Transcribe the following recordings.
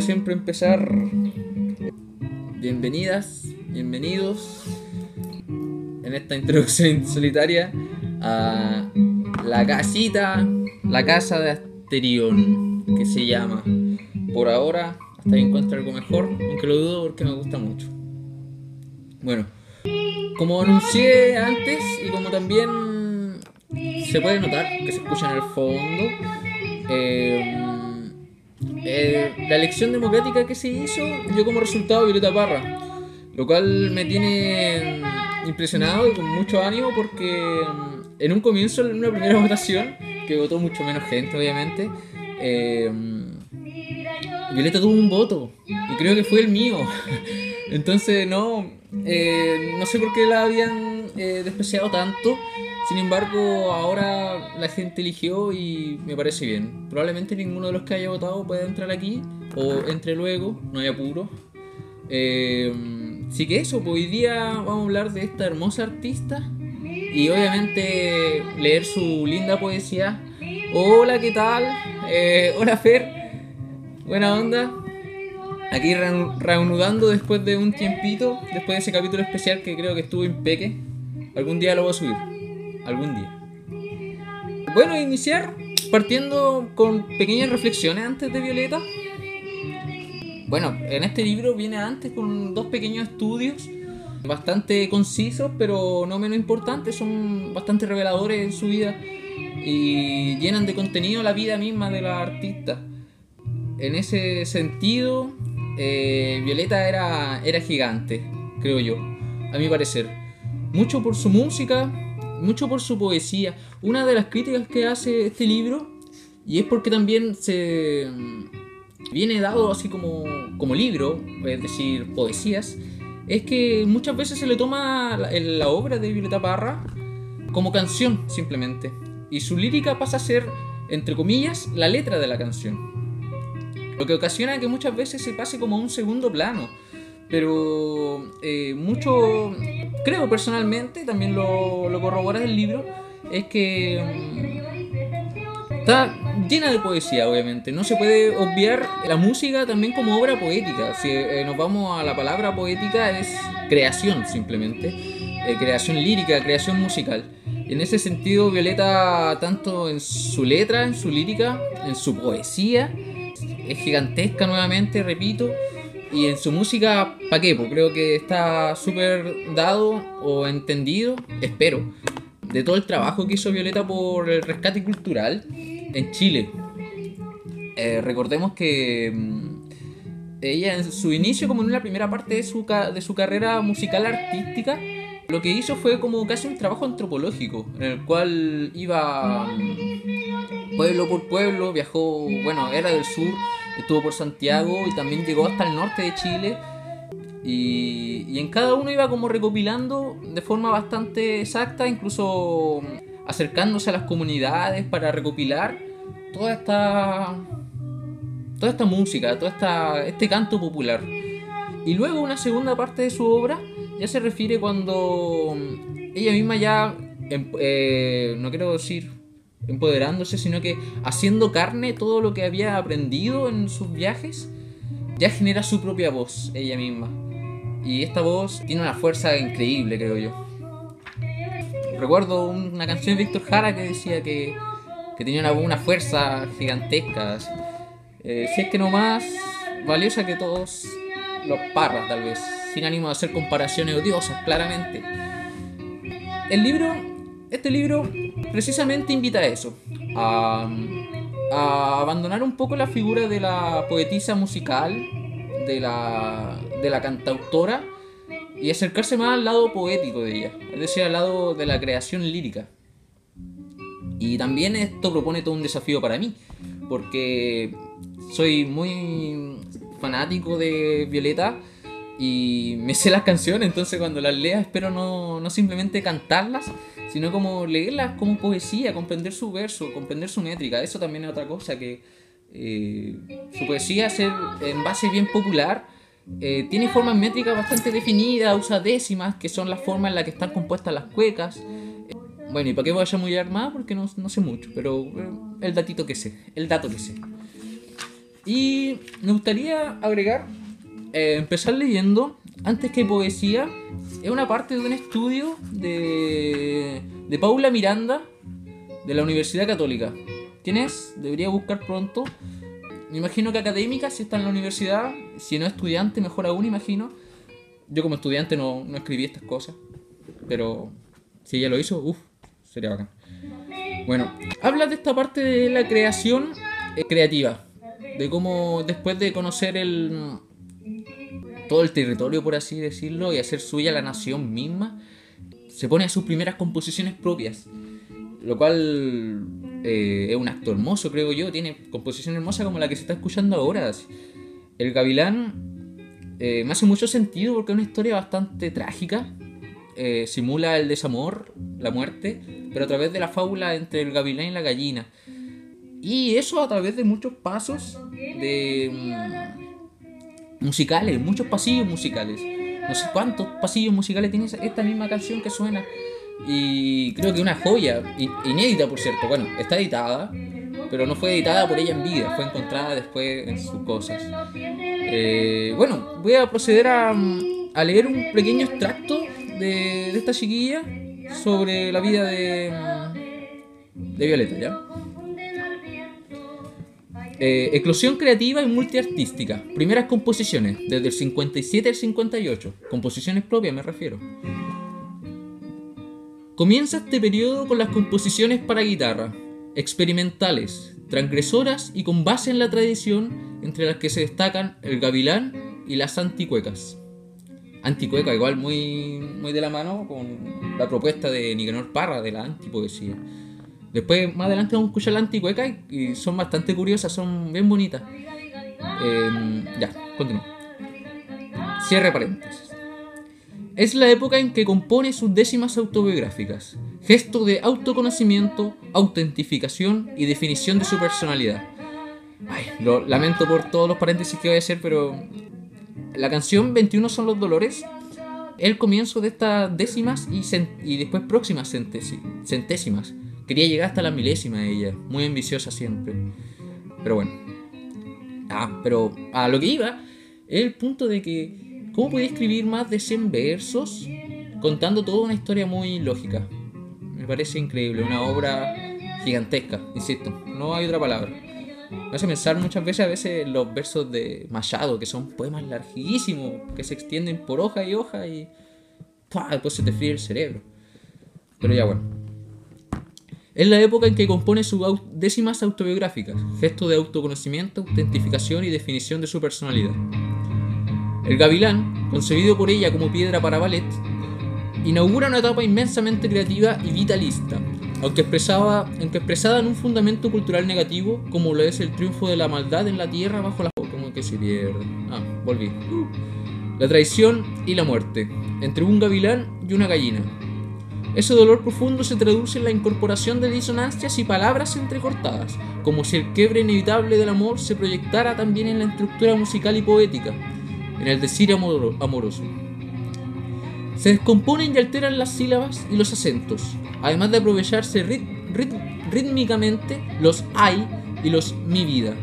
siempre empezar. Bienvenidas, bienvenidos en esta introducción solitaria a la casita, la casa de Asterión, que se llama. Por ahora, hasta que encuentre algo mejor, aunque lo dudo porque me gusta mucho. Bueno, como anuncié antes y como también se puede notar que se escucha en el fondo, eh, eh, la elección democrática que se hizo dio como resultado Violeta Parra, lo cual me tiene impresionado y con mucho ánimo porque mm, en un comienzo, en una primera votación, que votó mucho menos gente obviamente, eh, Violeta tuvo un voto y creo que fue el mío. Entonces no, eh, no sé por qué la habían despreciado tanto. Sin embargo, ahora la gente eligió y me parece bien. Probablemente ninguno de los que haya votado pueda entrar aquí o entre luego, no hay apuro. Eh, sí que eso, pues hoy día vamos a hablar de esta hermosa artista y obviamente leer su linda poesía. Hola, ¿qué tal? Eh, hola, Fer. Buena onda. Aquí reanudando después de un tiempito, después de ese capítulo especial que creo que estuvo impeque. Algún día lo voy a subir. Algún día. Bueno, iniciar partiendo con pequeñas reflexiones antes de Violeta. Bueno, en este libro viene antes con dos pequeños estudios bastante concisos, pero no menos importantes, son bastante reveladores en su vida y llenan de contenido la vida misma de la artista. En ese sentido, eh, Violeta era, era gigante, creo yo, a mi parecer. Mucho por su música, mucho por su poesía. Una de las críticas que hace este libro, y es porque también se viene dado así como, como libro, es decir, poesías, es que muchas veces se le toma la, la obra de Violeta Parra como canción simplemente. Y su lírica pasa a ser, entre comillas, la letra de la canción. Lo que ocasiona que muchas veces se pase como a un segundo plano. Pero eh, mucho, creo personalmente, también lo, lo corrobora el libro, es que mm, está llena de poesía, obviamente. No se puede obviar la música también como obra poética. Si eh, nos vamos a la palabra poética, es creación simplemente. Eh, creación lírica, creación musical. En ese sentido, Violeta, tanto en su letra, en su lírica, en su poesía, es gigantesca nuevamente, repito. Y en su música, ¿pa' qué? Pues creo que está súper dado o entendido, espero, de todo el trabajo que hizo Violeta por el rescate cultural en Chile. Eh, recordemos que mm, ella en su inicio, como en la primera parte de su, de su carrera musical artística, lo que hizo fue como casi un trabajo antropológico, en el cual iba mm, pueblo por pueblo, viajó, bueno, era del sur, estuvo por Santiago y también llegó hasta el norte de Chile. Y, y en cada uno iba como recopilando de forma bastante exacta, incluso acercándose a las comunidades para recopilar toda esta toda esta música, todo esta, este canto popular. Y luego una segunda parte de su obra ya se refiere cuando ella misma ya, em, eh, no quiero decir empoderándose, sino que haciendo carne todo lo que había aprendido en sus viajes, ya genera su propia voz, ella misma. Y esta voz tiene una fuerza increíble, creo yo. Recuerdo una canción de Víctor Jara que decía que, que tenía una, una fuerza gigantesca. Eh, si es que no más valiosa que todos los parras, tal vez. Sin ánimo de hacer comparaciones odiosas, claramente. El libro, este libro, precisamente invita a eso. A, a abandonar un poco la figura de la poetisa musical, de la, de la cantautora, y acercarse más al lado poético de ella, es decir, al lado de la creación lírica. Y también esto propone todo un desafío para mí, porque soy muy fanático de Violeta y me sé las canciones, entonces cuando las lea espero no, no simplemente cantarlas, sino como leerlas como poesía, comprender su verso, comprender su métrica. Eso también es otra cosa, que eh, su poesía, ser en base bien popular, eh, tiene formas métricas bastante definidas, usa décimas, que son las formas en las que están compuestas las cuecas. Eh, bueno, y para qué voy a chamullar más, porque no, no sé mucho, pero el datito que sé, el dato que sé. Y me gustaría agregar, eh, empezar leyendo, antes que poesía, es una parte de un estudio de, de Paula Miranda de la Universidad Católica. ¿Quién es? Debería buscar pronto. Me imagino que académica, si está en la universidad, si no estudiante, mejor aún, imagino. Yo como estudiante no, no escribí estas cosas, pero si ella lo hizo, uff, sería bacán. Bueno, habla de esta parte de la creación eh, creativa, de cómo después de conocer el todo el territorio, por así decirlo, y hacer suya la nación misma, se pone a sus primeras composiciones propias. Lo cual eh, es un acto hermoso, creo yo. Tiene composición hermosa como la que se está escuchando ahora. El Gavilán eh, me hace mucho sentido porque es una historia bastante trágica. Eh, simula el desamor, la muerte, pero a través de la fábula entre el gavilán y la gallina. Y eso a través de muchos pasos de mm, musicales, muchos pasillos musicales. No sé cuántos pasillos musicales tiene esta misma canción que suena. Y creo que una joya, inédita por cierto. Bueno, está editada, pero no fue editada por ella en vida, fue encontrada después en sus cosas. Eh, bueno, voy a proceder a, a, leer un pequeño extracto de, de, esta chiquilla sobre la vida de, de Violeta, ¿ya? Eh, eclosión creativa y multiartística. Primeras composiciones, desde el 57 al 58. Composiciones propias me refiero. Comienza este periodo con las composiciones para guitarra, experimentales, transgresoras y con base en la tradición, entre las que se destacan el gavilán y las anticuecas. Anticueca, igual muy, muy de la mano con la propuesta de Nicanor Parra de la antipoesía. Después, más adelante, vamos a escuchar la anticueca y, son bastante curiosas, son bien bonitas. Em, ya, continúo. Cierre paréntesis. Es la época en que compone sus décimas autobiográficas, gesto de autoconocimiento, autentificación y definición de su personalidad. Ay, lo lamento por todos los paréntesis que voy a hacer, pero la canción 21 son los dolores, el comienzo de estas décimas y, y después próximas centésimas. Quería llegar hasta la milésima de ella, muy ambiciosa siempre. Pero bueno. Ah, pero a lo que iba, es el punto de que ¿Cómo podía escribir más de 100 versos contando toda una historia muy lógica? Me parece increíble, una obra gigantesca, insisto, no hay otra palabra. Me hace pensar muchas veces a veces los versos de Machado, que son poemas larguísimos, que se extienden por hoja y hoja y después se te fríe el cerebro. Pero ya bueno. Es la época en que compone sus décimas autobiográficas, gesto de autoconocimiento, autentificación y definición de su personalidad. El gavilán, concebido por ella como piedra para ballet, inaugura una etapa inmensamente creativa y vitalista, aunque, expresaba, expresada en un fundamento cultural negativo, como lo es el triunfo de la maldad en la tierra bajo la... como que se pierde. Ah, volví. La traición y la muerte, entre un gavilán y una gallina. Ese dolor profundo se traduce en la incorporación de disonancias y palabras entrecortadas, como si el quiebre inevitable del amor se proyectara también en la estructura musical y poética, en el decir amoroso. Se descomponen y alteran las sílabas y los acentos, además de aprovecharse rítmicamente los ay y los mi vida,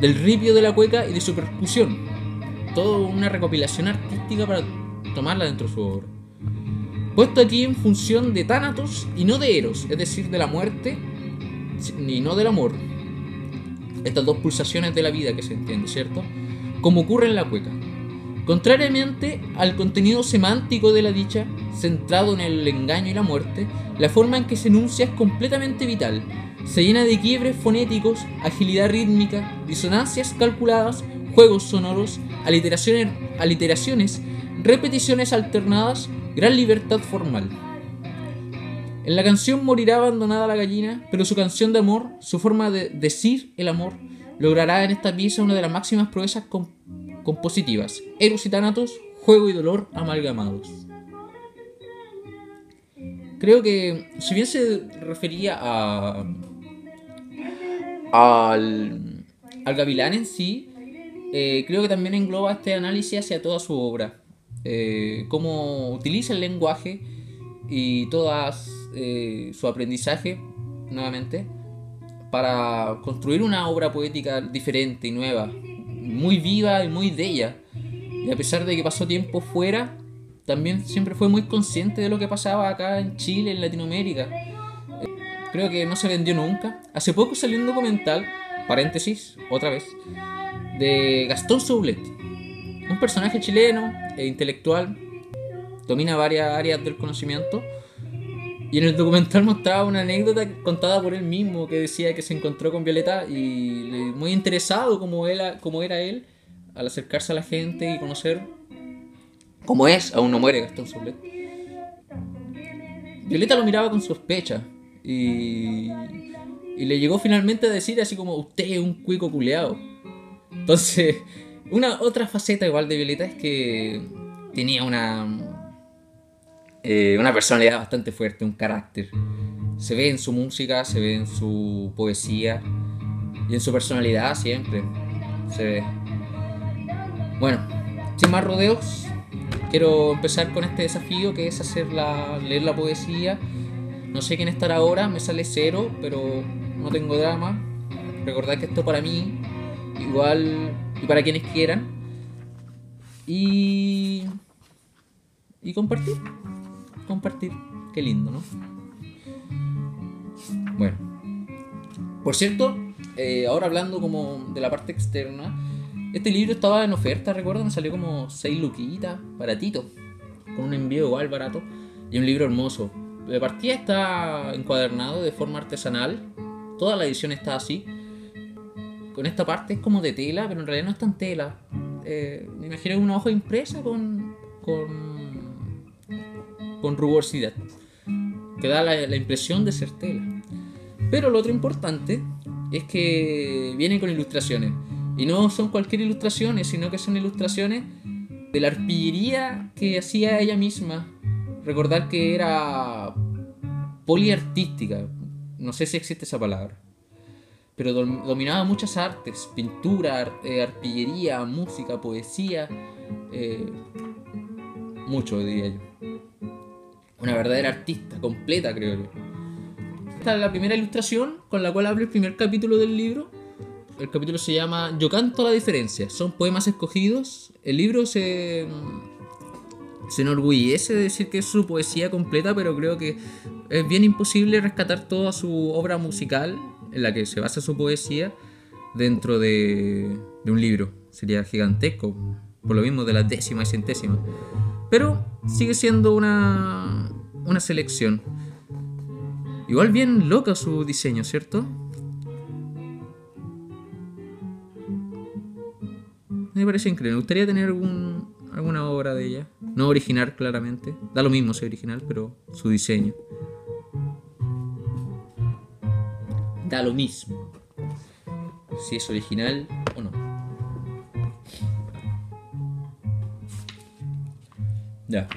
del ripio de la cueca y de su percusión. Todo una recopilación artística para tomarla dentro de su obra. Puesto aquí en función de Tánatos y no de Eros, es decir, de la muerte ni no del amor. Estas dos pulsaciones de la vida que se entiende, ¿cierto? Como ocurre en la cueca. Contrariamente al contenido semántico de la dicha, centrado en el engaño y la muerte, la forma en que se enuncia es completamente vital. Se llena de quiebres fonéticos, agilidad rítmica, disonancias calculadas, juegos sonoros, aliteraciones, aliteraciones repeticiones alternadas, gran libertad formal. En la canción morirá abandonada la gallina, pero su canción de amor, su forma de decir el amor, logrará en esta pieza una de las máximas proezas compositivas, Eros y Thanatos, juego y dolor amalgamados. Creo que, si bien se refería a, al, al gavilán en sí, eh, creo que también engloba este análisis hacia toda su obra. Eh, cómo utiliza el lenguaje y todo eh, su aprendizaje, nuevamente, para construir una obra poética diferente y nueva, muy viva y muy de ella. Y a pesar de que pasó tiempo fuera, también siempre fue muy consciente de lo que pasaba acá en Chile, en Latinoamérica. Creo que no se vendió nunca. Hace poco salió un documental, paréntesis, otra vez, de Gastón Soulet. Un personaje chileno e intelectual, domina varias áreas del conocimiento. Y en el documental mostraba una anécdota contada por él mismo que decía que se encontró con Violeta y muy interesado como, él, como era él al acercarse a la gente y conocer cómo es, aún no muere Gastón Soulet. Violeta lo miraba con sospecha y, y le llegó finalmente a decir así como usted es un cuico culeado. Entonces, una otra faceta igual de Violeta es que tenía una eh, una personalidad bastante fuerte, un carácter. Se ve en su música, se ve en su poesía y en su personalidad siempre. Se ve. Bueno, sin más rodeos, quiero empezar con este desafío que es hacer la, leer la poesía. No sé quién estará ahora, me sale cero, pero no tengo drama. Recordad que esto para mí, igual y para quienes quieran. Y. y compartir. Compartir. Qué lindo, ¿no? Bueno. Por cierto, eh, ahora hablando como de la parte externa, este libro estaba en oferta, recuerdo, me salió como 6 luquitas, baratito, con un envío igual barato, y un libro hermoso. De partida está encuadernado de forma artesanal, toda la edición está así. Con esta parte es como de tela, pero en realidad no es tan tela. Eh, me imagino una hoja impresa con, con, con rugosidad, que da la, impresión de ser tela. Pero lo otro importante es que vienen con ilustraciones. Y no son cualquier ilustraciones, sino que son ilustraciones de la arpillería que hacía ella misma. Recordar que era poliartística, no sé si existe esa palabra, pero dominaba muchas artes, pintura, eh, arpillería, música, poesía, eh, mucho diría yo. Una verdadera artista, completa creo yo. Esta es la primera ilustración con la cual abre el primer capítulo del libro el capítulo se llama Yo canto la diferencia. Son poemas escogidos. El libro se, se enorgullece de decir que es su poesía completa, pero creo que es bien imposible rescatar toda su obra musical en la que se basa su poesía dentro de, un libro. Sería gigantesco, por lo mismo de la décima y centésima. Pero sigue siendo una, una selección. Igual bien loca su diseño, ¿cierto? Me parece increíble. Me gustaría tener algún, alguna obra de ella. No original, claramente. Da lo mismo ser original, pero su diseño. Da lo mismo. Si es original o no. Ya.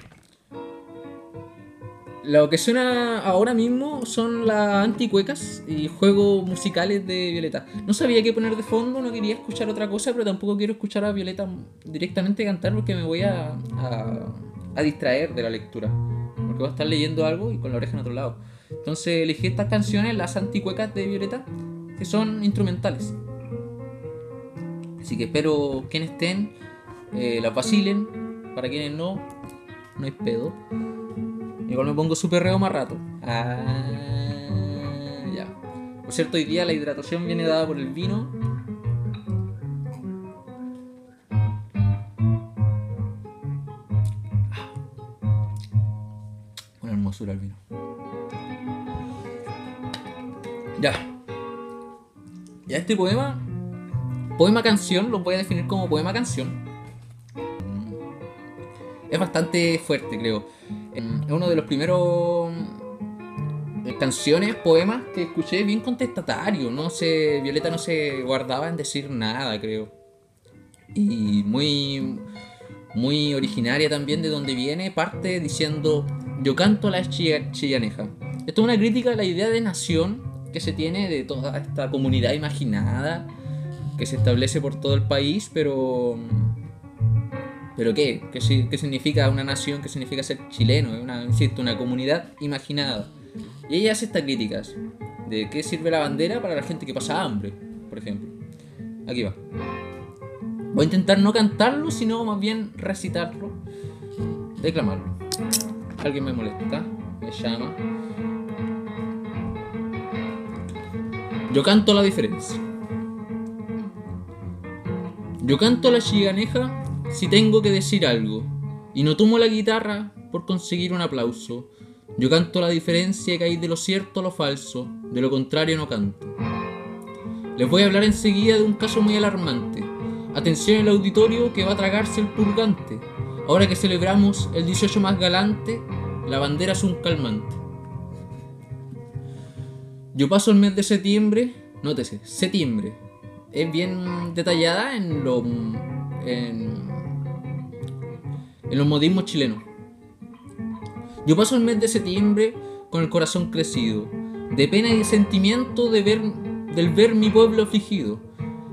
Lo que suena ahora mismo son las anticuecas y juegos musicales de Violeta. No sabía qué poner de fondo, no quería escuchar otra cosa, pero tampoco quiero escuchar a Violeta directamente cantar porque me voy a, a, distraer de la lectura. Porque voy a estar leyendo algo y con la oreja en otro lado. Entonces elegí estas canciones, las anticuecas de Violeta, que son instrumentales. Así que espero quienes estén eh, las vacilen. Para quienes no, no hay pedo. Igual me pongo súper reo más rato. Ah, ya. Por cierto, hoy día la hidratación viene dada por el vino. Una hermosura el vino. Ya. Ya este poema, poema canción, lo voy a definir como poema canción. Es bastante fuerte, creo es uno de los primeros eh, canciones, poemas que escuché bien contestatario. No sé, Violeta no se guardaba en decir nada, creo. Y muy, muy originaria también de donde viene, parte diciendo, yo canto la chillaneja. Esto es una crítica a la idea de nación que se tiene de toda esta comunidad imaginada que se establece por todo el país, pero ¿Pero qué? ¿Qué, significa una nación? ¿Qué significa ser chileno? Una, insisto, una comunidad imaginada. Y ella hace estas críticas de qué sirve la bandera para la gente que pasa hambre, por ejemplo. Aquí va. Voy a intentar no cantarlo, sino más bien recitarlo, declamarlo. Alguien me molesta, me llama. Yo canto la diferencia. Yo canto la chiganeja si tengo que decir algo, y no tomo la guitarra por conseguir un aplauso. Yo canto la diferencia que hay de lo cierto a lo falso, de lo contrario no canto. Les voy a hablar enseguida de un caso muy alarmante. Atención el auditorio que va a tragarse el purgante. Ahora que celebramos el 18 más galante, la bandera es un calmante. Yo paso el mes de septiembre, nótese, septiembre. Es bien detallada en, lo, en, en los modismos chilenos. Yo paso el mes de septiembre con el corazón crecido, de pena y sentimiento de ver, del ver mi pueblo afligido,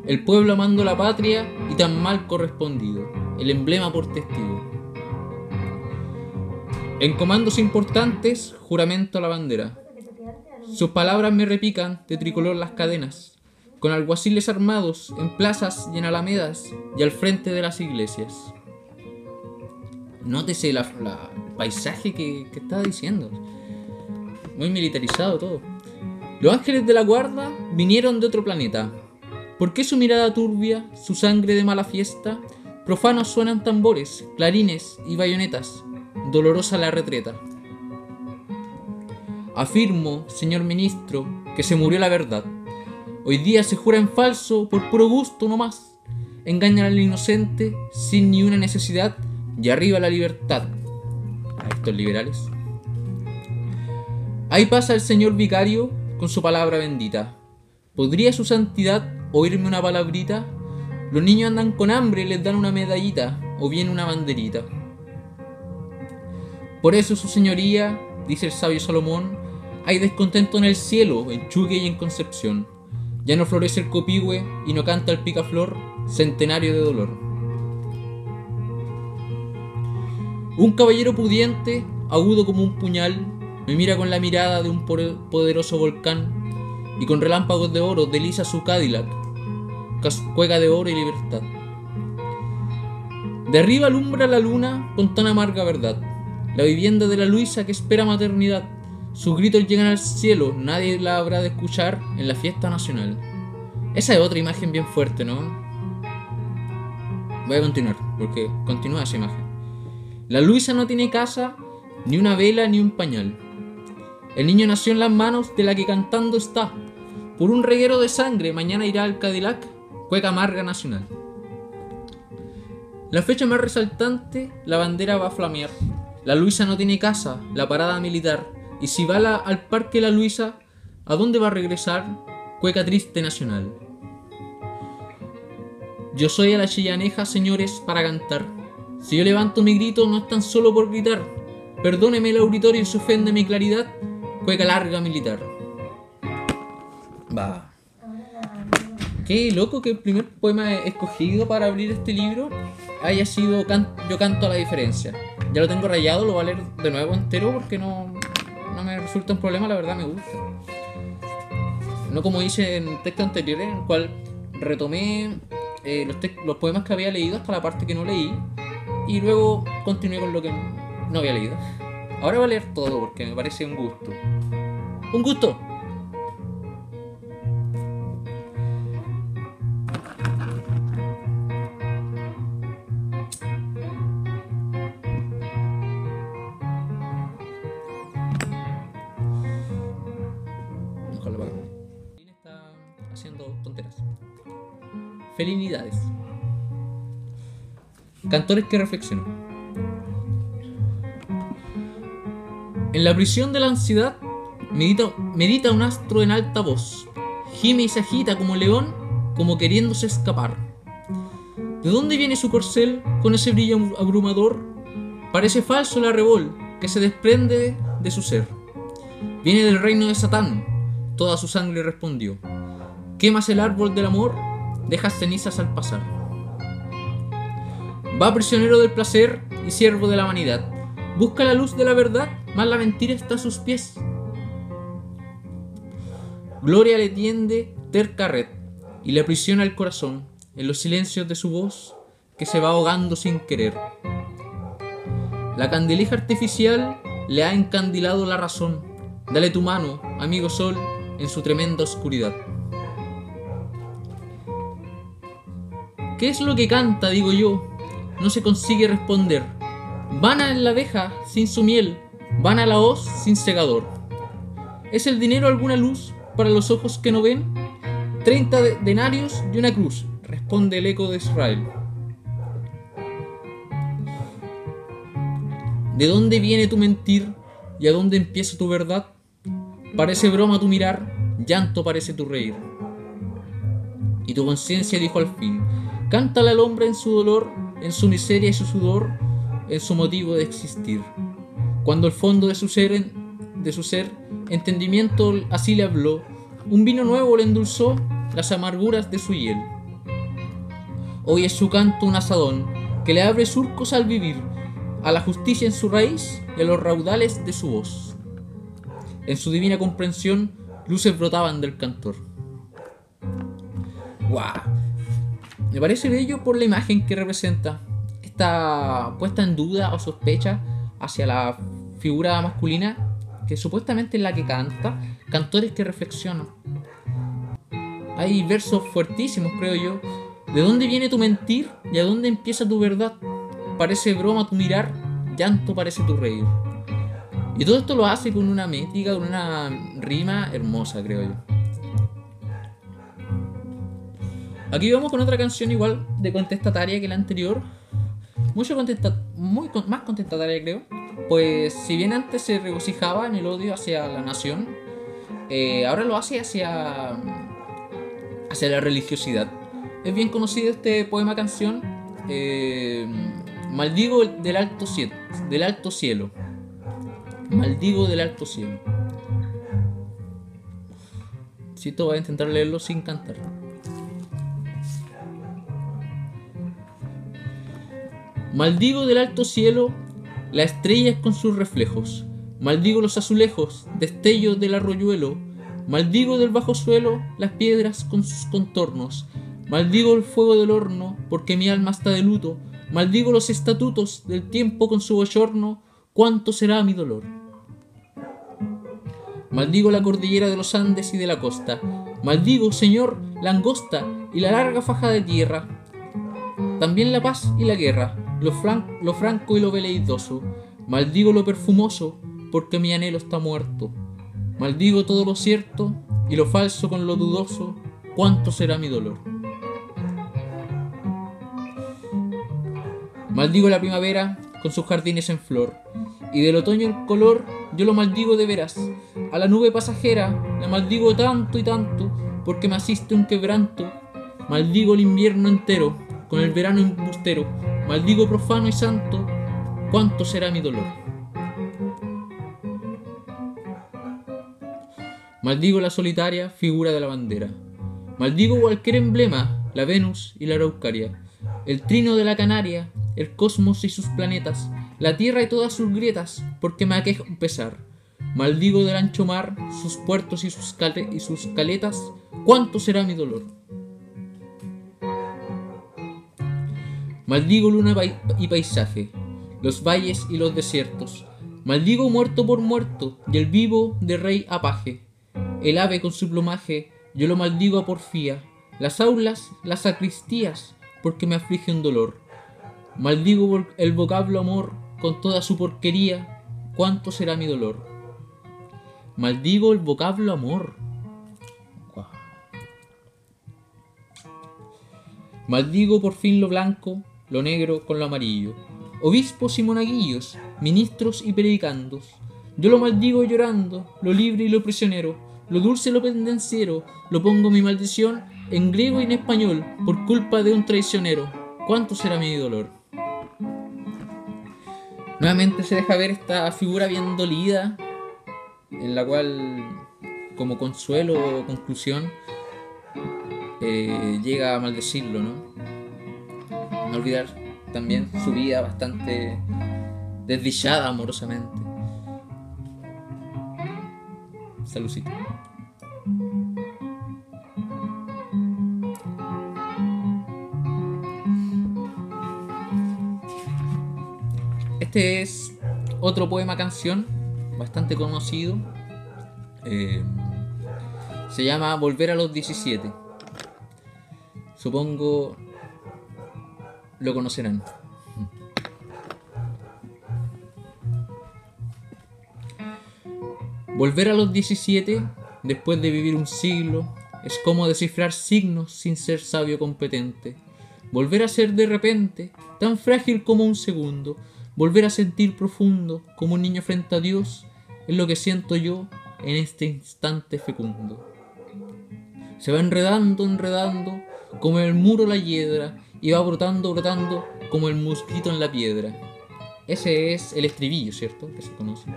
el pueblo amando la patria y tan mal correspondido, el emblema por testigo. En comandos importantes, juramento a la bandera. Sus palabras me repican de tricolor las cadenas, con alguaciles armados en plazas y en alamedas y al frente de las iglesias. Nótese el paisaje que, que estaba diciendo. Muy militarizado todo. Los ángeles de la guarda vinieron de otro planeta. ¿Por qué su mirada turbia, su sangre de mala fiesta? Profanos suenan tambores, clarines y bayonetas. Dolorosa la retreta. Afirmo, señor ministro, que se murió la verdad. Hoy día se jura en falso por puro gusto no más. Engañan al inocente sin ni una necesidad y arriba la libertad. A estos liberales. Ahí pasa el señor vicario con su palabra bendita. ¿Podría su santidad oírme una palabrita? Los niños andan con hambre les dan una medallita o bien una banderita. Por eso su señoría, dice el sabio Salomón, hay descontento en el cielo, en Chuque y en Concepción. Ya no florece el copihue y no canta el picaflor, centenario de dolor. Un caballero pudiente, agudo como un puñal, me mira con la mirada de un poderoso volcán y con relámpagos de oro desliza su Cadillac, cuega de oro y libertad. De arriba alumbra la luna con tan amarga verdad, la vivienda de la Luisa que espera maternidad. Sus gritos llegan al cielo, nadie la habrá de escuchar en la fiesta nacional. Esa es otra imagen bien fuerte, ¿no? Voy a continuar, porque continúa esa imagen. La Luisa no tiene casa, ni una vela, ni un pañal. El niño nació en las manos de la que cantando está. Por un reguero de sangre, mañana irá al Cadillac, cueca amarga nacional. La fecha más resaltante, la bandera va a flamear. La Luisa no tiene casa, la parada militar. Y si va al parque La Luisa, ¿a dónde va a regresar? Cueca triste nacional. Yo soy a la chillaneja, señores, para cantar. Si yo levanto mi grito, no es tan solo por gritar. Perdóneme el auditorio si ofende mi claridad, Cueca larga militar. Va. Qué loco que el primer poema escogido para abrir este libro haya sido Yo canto a la diferencia. Ya lo tengo rayado, lo voy a leer de nuevo entero porque no, no me resulta un problema, la verdad me gusta. No como hice en texto anterior, en el cual retomé eh, los, los poemas que había leído hasta la parte que no leí y luego continué con lo que no había leído. Ahora voy a leer todo porque me parece un gusto. Un gusto. Cantores que reflexionan. En la prisión de la ansiedad, medita, un astro en alta voz. Gime y se agita como león, como queriéndose escapar. ¿De dónde viene su corcel con ese brillo abrumador? Parece falso el arrebol que se desprende de su ser. Viene del reino de Satán, toda su sangre respondió. Quemas el árbol del amor, dejas cenizas al pasar. Va prisionero del placer y siervo de la vanidad. Busca la luz de la verdad más la mentira está a sus pies. Gloria le tiende terca red y le aprisiona el corazón. en los silencios de su voz que se va ahogando sin querer. La candelija artificial le ha encandilado la razón. Dale tu mano, amigo sol, en su tremenda oscuridad. ¿Qué es lo que canta, digo yo? No se consigue responder. Vana es la abeja sin su miel, vana la hoz sin segador. ¿Es el dinero alguna luz para los ojos que no ven? Treinta denarios y una cruz, responde el eco de Israel. ¿De dónde viene tu mentir y a dónde empieza tu verdad? Parece broma tu mirar, llanto parece tu reír. Y tu conciencia dijo al fin, cántale al hombre en su dolor, en su miseria y su sudor, en su motivo de existir. Cuando el fondo de su ser, de su ser, entendimiento así le habló, un vino nuevo le endulzó las amarguras de su hiel. Hoy es su canto un asadón que le abre surcos al vivir, a la justicia en su raíz y a los raudales de su voz. En su divina comprensión, luces brotaban del cantor. ¡Guau! Me parece bello por la imagen que representa esta puesta en duda o sospecha hacia la figura masculina que supuestamente es la que canta, cantores que reflexionan. Hay versos fuertísimos, creo yo. ¿De dónde viene tu mentir y a dónde empieza tu verdad? Parece broma tu mirar, llanto parece tu reír. Y todo esto lo hace con una métrica, con una rima hermosa, creo yo. Aquí vamos con otra canción igual de contestataria que la anterior, mucho muy más contestataria creo, pues si bien antes se regocijaba en el odio hacia la nación, eh, ahora lo hace hacia, hacia la religiosidad. Es bien conocido este poema canción, eh, Maldigo del alto, cielo, del alto cielo. Maldigo del alto cielo. Si esto voy a intentar leerlo sin cantar. Maldigo del alto cielo las estrellas con sus reflejos. Maldigo los azulejos, destellos del arroyuelo. Maldigo del bajo suelo las piedras con sus contornos. Maldigo el fuego del horno, porque mi alma está de luto. Maldigo los estatutos del tiempo con su bochorno. ¿Cuánto será mi dolor? Maldigo la cordillera de los Andes y de la costa. Maldigo, Señor, la angosta y la larga faja de tierra. También la paz y la guerra lo, lo franco y lo veleidoso. Maldigo lo perfumoso, porque mi anhelo está muerto. Maldigo todo lo cierto y lo falso con lo dudoso. ¿Cuánto será mi dolor? Maldigo la primavera con sus jardines en flor, y del otoño el color yo lo maldigo de veras. A la nube pasajera la maldigo tanto y tanto, porque me asiste un quebranto. Maldigo el invierno entero con el verano embustero Maldigo profano y santo, ¿cuánto será mi dolor? Maldigo la solitaria figura de la bandera. Maldigo cualquier emblema, la Venus y la Araucaria, el trino de la Canaria, el cosmos y sus planetas, la tierra y todas sus grietas, porque me aqueja un pesar. Maldigo del ancho mar, sus puertos y sus, y sus caletas, ¿cuánto será mi dolor? Maldigo luna y paisaje, los valles y los desiertos. Maldigo muerto por muerto y el vivo de rey apaje. El ave con su plumaje, yo lo maldigo a porfía. Las aulas, las sacristías, porque me aflige un dolor. Maldigo el vocablo amor con toda su porquería. ¿Cuánto será mi dolor? Maldigo el vocablo amor. Maldigo por fin lo blanco lo negro con lo amarillo. Obispos y monaguillos, ministros y predicandos. Yo lo maldigo llorando, lo libre y lo prisionero, lo dulce y lo pendenciero, lo pongo mi maldición en griego y en español por culpa de un traicionero. ¿Cuánto será mi dolor? Nuevamente se deja ver esta figura bien dolida, en la cual, como consuelo o conclusión, eh, llega a maldecirlo, ¿no? no olvidar también su vida bastante desdichada amorosamente. Salucita. Este es otro poema canción, bastante conocido. Eh, se llama Volver a los 17. Supongo lo conocerán. Volver a los 17, después de vivir un siglo, es como descifrar signos sin ser sabio competente. Volver a ser de repente tan frágil como un segundo, volver a sentir profundo como un niño frente a Dios, es lo que siento yo en este instante fecundo. Se va enredando, enredando, como el muro la hiedra, y va brotando, brotando, como el mosquito en la piedra. Ese es el estribillo, ¿cierto? Que se conoce.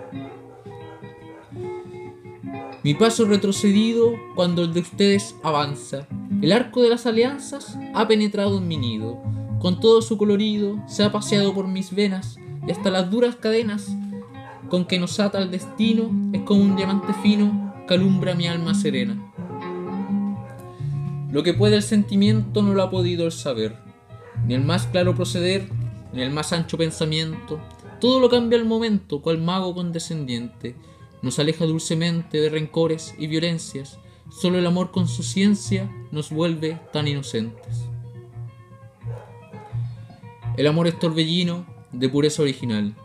Mi paso retrocedido cuando el de ustedes avanza. El arco de las alianzas ha penetrado en mi nido. Con todo su colorido se ha paseado por mis venas y hasta las duras cadenas con que nos ata el destino es como un diamante fino que alumbra mi alma serena. Lo que puede el sentimiento no lo ha podido el saber, ni el más claro proceder, ni el más ancho pensamiento. Todo lo cambia al momento, cual mago condescendiente. Nos aleja dulcemente de rencores y violencias, solo el amor con su ciencia nos vuelve tan inocentes. El amor es torbellino de pureza original,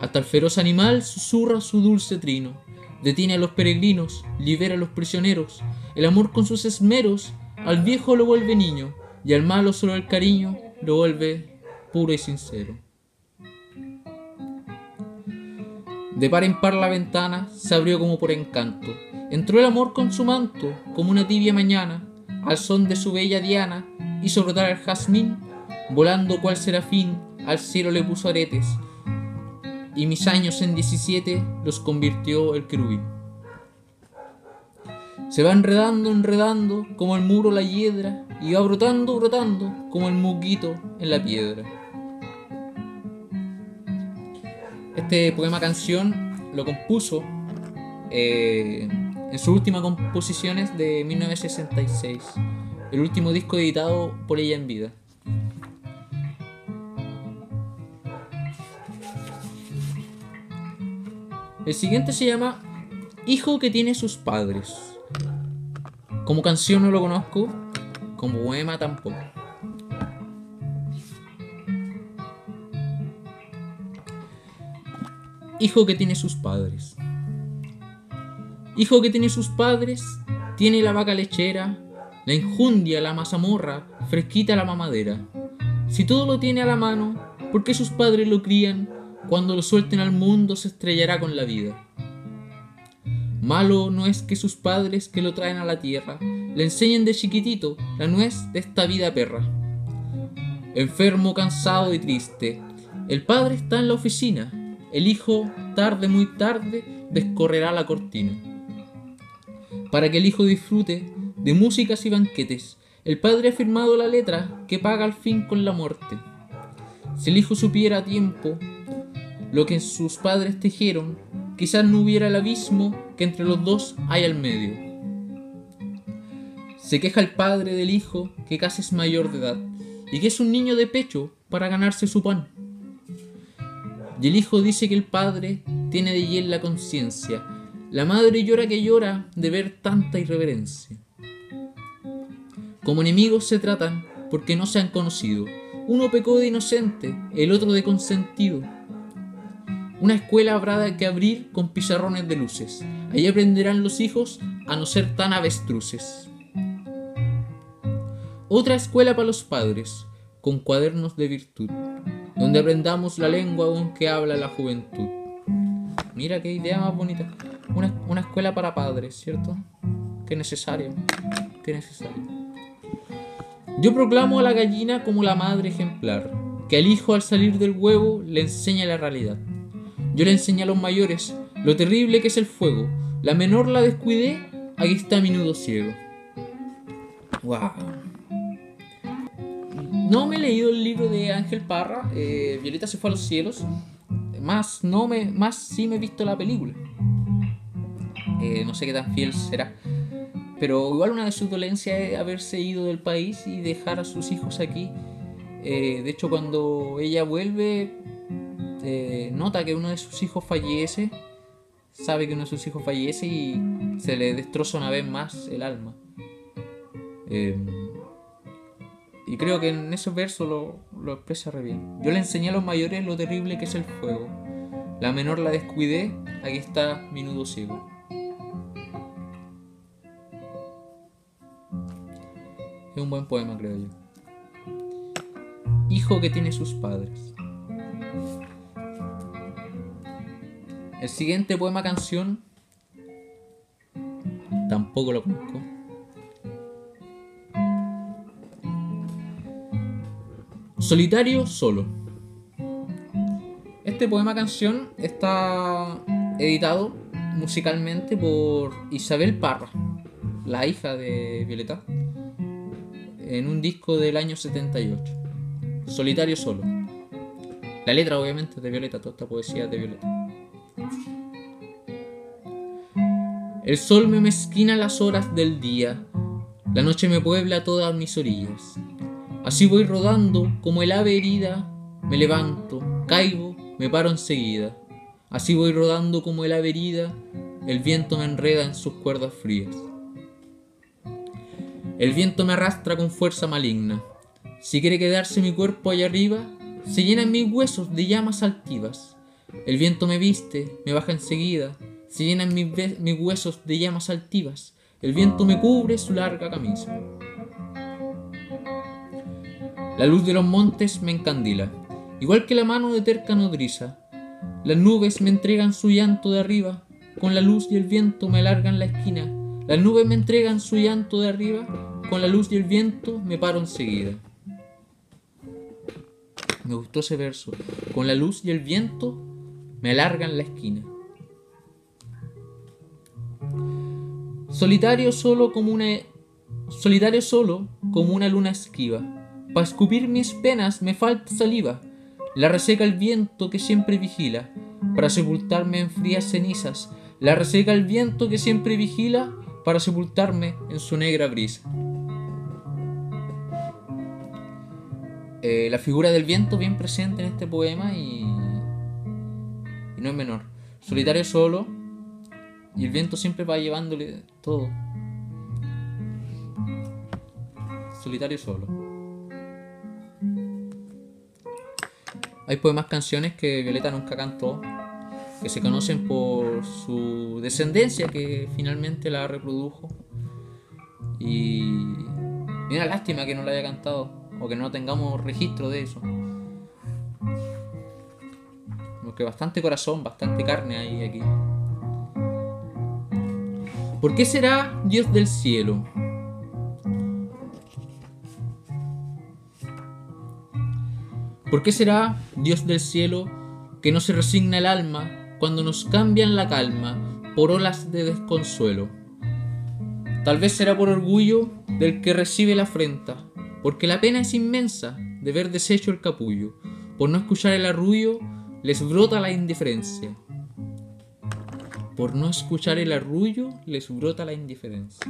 hasta el feroz animal susurra su dulce trino, detiene a los peregrinos, libera a los prisioneros, el amor con sus esmeros al viejo lo vuelve niño, y al malo solo el cariño lo vuelve puro y sincero. De par en par la ventana se abrió como por encanto. Entró el amor con su manto, como una tibia mañana, al son de su bella diana, hizo brotar el jazmín, volando cual serafín, al cielo le puso aretes, y mis años en diecisiete los convirtió el querubín. Se va enredando, enredando, como el muro la hiedra, y va brotando, brotando, como el muguito en la piedra. Este poema canción lo compuso eh, en sus últimas composiciones de 1966, el último disco editado por ella en vida. El siguiente se llama Hijo que tiene sus padres. Como canción no lo conozco, como poema tampoco. Hijo que tiene sus padres. Hijo que tiene sus padres, tiene la vaca lechera, la injundia, la mazamorra, fresquita la mamadera. Si todo lo tiene a la mano, ¿por qué sus padres lo crían? Cuando lo suelten al mundo se estrellará con la vida. Malo no es que sus padres que lo traen a la tierra le enseñen de chiquitito la nuez de esta vida perra. Enfermo, cansado y triste, el padre está en la oficina el hijo, tarde, muy tarde, descorrerá la cortina. Para que el hijo disfrute de músicas y banquetes, el padre ha firmado la letra que paga al fin con la muerte. Si el hijo supiera a tiempo lo que sus padres tejieron, quizás no hubiera el abismo que entre los dos hay al medio. Se queja el padre del hijo que casi es mayor de edad y que es un niño de pecho para ganarse su pan. Y el hijo dice que el padre tiene de hiel la conciencia. La madre llora que llora de ver tanta irreverencia. Como enemigos se tratan porque no se han conocido. Uno pecó de inocente, el otro de consentido. Una escuela habrá que abrir con pizarrones de luces. Allí aprenderán los hijos a no ser tan avestruces. Otra escuela para los padres, con cuadernos de virtud donde aprendamos la lengua con que habla la juventud. Mira qué idea más bonita. Una, escuela para padres, ¿cierto? Qué necesario. Qué necesario. Yo proclamo a la gallina como la madre ejemplar, que al hijo al salir del huevo le enseña la realidad. Yo le enseñé a los mayores lo terrible que es el fuego. La menor la descuidé, aquí está mi nudo ciego. Wow. No me he leído el libro de Ángel Parra, eh, Violeta se fue a los cielos. Más, no me, más sí me he visto la película. Eh, no sé qué tan fiel será. Pero igual una de sus dolencias es haberse ido del país y dejar a sus hijos aquí. Eh, de hecho, cuando ella vuelve, eh, nota que uno de sus hijos fallece, sabe que uno de sus hijos fallece y se le destroza una vez más el alma. Eh, y creo que en esos versos lo, lo expresa re bien. Yo le enseñé a los mayores lo terrible que es el fuego. La menor la descuidé, aquí está mi nudo ciego. Es un buen poema, creo yo. Hijo que tiene sus padres. El siguiente poema canción tampoco lo conozco. Solitario solo. Este poema canción está editado musicalmente por Isabel Parra, la hija de Violeta, en un disco del año 78. Solitario solo. La letra obviamente es de Violeta, toda esta poesía es de Violeta. El sol me mezquina las horas del día, la noche me puebla todas mis orillas. Así voy rodando como el ave herida, me levanto, caigo, me paro enseguida. Así voy rodando como el ave herida, el viento me enreda en sus cuerdas frías. El viento me arrastra con fuerza maligna. Si quiere quedarse mi cuerpo allá arriba, se llenan mis huesos de llamas altivas. El viento me viste, me baja enseguida, se llenan mis, huesos de llamas altivas. El viento me cubre su larga camisa. La luz de los montes me encandila, igual que la mano de terca nodriza. Las nubes me entregan su llanto de arriba, con la luz y el viento me alargan la esquina. Las nubes me entregan su llanto de arriba, con la luz y el viento me paro enseguida. Me gustó ese verso. Con la luz y el viento me alargan la esquina. Solitario solo como una solitario solo como una luna esquiva para escupir mis penas me falta saliva, la reseca el viento que siempre vigila, para sepultarme en frías cenizas, la reseca el viento que siempre vigila, para sepultarme en su negra brisa. Eh, la figura del viento bien presente en este poema y, y no es menor. Solitario solo y el viento siempre va llevándole todo. Solitario solo. Hay poemas canciones que Violeta nunca cantó, que se conocen por su descendencia que finalmente la reprodujo. Y, y una lástima que no la haya cantado o que no tengamos registro de eso. Porque bastante corazón, bastante carne hay aquí. ¿Por qué será Dios del cielo? ¿Por qué será, Dios del cielo, que no se resigna el alma cuando nos cambian la calma por olas de desconsuelo? Tal vez será por orgullo del que recibe la afrenta, porque la pena es inmensa de ver deshecho el capullo. Por no escuchar el arrullo, les brota la indiferencia. Por no escuchar el arrullo, les brota la indiferencia.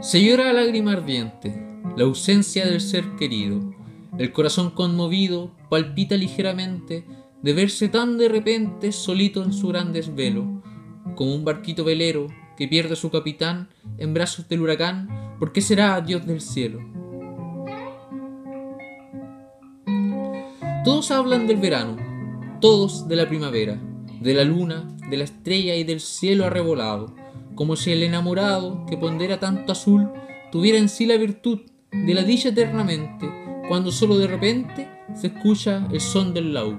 Se llora a lágrima ardiente, la ausencia del ser querido. El corazón conmovido palpita ligeramente de verse tan de repente solito en su gran desvelo, como un barquito velero que pierde a su capitán en brazos del huracán, ¿por qué será Dios del cielo? Todos hablan del verano, todos de la primavera, de la luna, de la estrella y del cielo arrebolado como si el enamorado que pondera tanto azul tuviera en sí la virtud de la dicha eternamente, cuando solo de repente se escucha el son del laúd.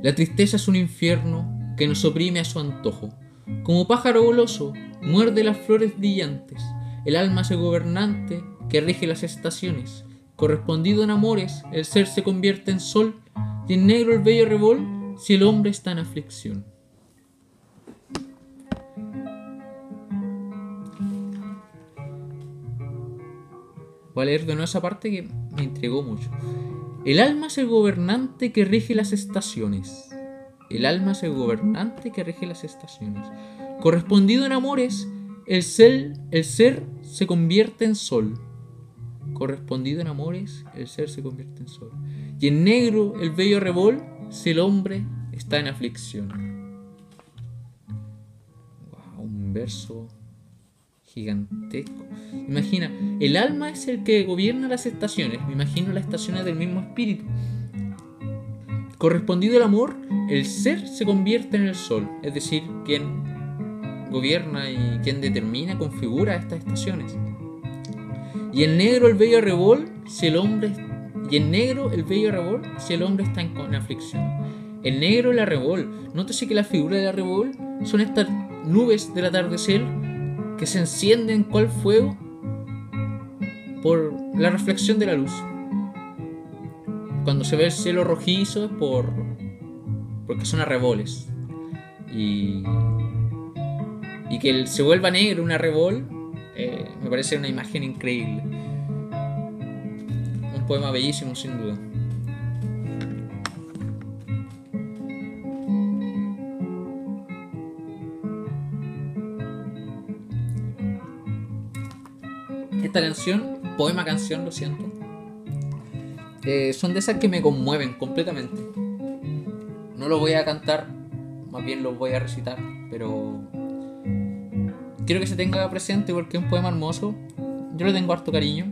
La tristeza es un infierno que nos oprime a su antojo. Como pájaro goloso, muerde las flores brillantes. El alma es el gobernante que rige las estaciones. Correspondido en amores, el ser se convierte en sol y en negro el bello revol si el hombre está en aflicción. Voy a leer de nuevo esa parte que me intrigó mucho. El alma es el gobernante que rige las estaciones. El alma es el gobernante que rige las estaciones. Correspondido en amores, el ser, el ser se convierte en sol. Correspondido en amores, el ser se convierte en sol. Y en negro el bello arrebol, si el hombre está en aflicción. Wow, un verso gigantesco. Imagina, el alma es el que gobierna las estaciones. Me imagino las estaciones del mismo espíritu. Correspondido el amor, el ser se convierte en el sol, es decir, quien gobierna y quien determina, configura estas estaciones. Y en negro el bello arrebol, si el hombre y en negro el bello arrebol, si el hombre está en, en aflicción. El negro el arrebol. Nótese que la figura del arrebol son estas nubes del atardecer que se encienden cual fuego por la reflexión de la luz. Cuando se ve el cielo rojizo es por porque son arreboles. Y, y que se vuelva negro un arrebol eh, me parece una imagen increíble. Un poema bellísimo sin duda. Esta canción, poema canción, lo siento, eh, son de esas que me conmueven completamente. No lo voy a cantar, más bien lo voy a recitar, pero quiero que se tenga presente porque es un poema hermoso. Yo le tengo harto cariño.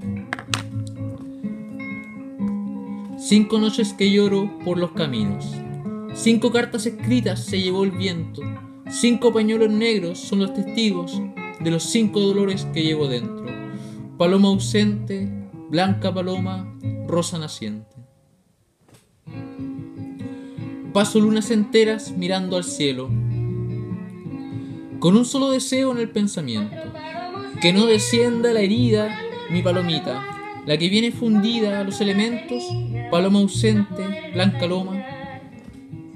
Cinco noches que lloro por los caminos. Cinco cartas escritas se llevó el viento. Cinco pañuelos negros son los testigos de los cinco dolores que llevo dentro. Paloma ausente, blanca paloma, rosa naciente. Paso lunas enteras mirando al cielo, con un solo deseo en el pensamiento, que no descienda la herida mi palomita, la que viene fundida a los elementos, paloma ausente, blanca loma,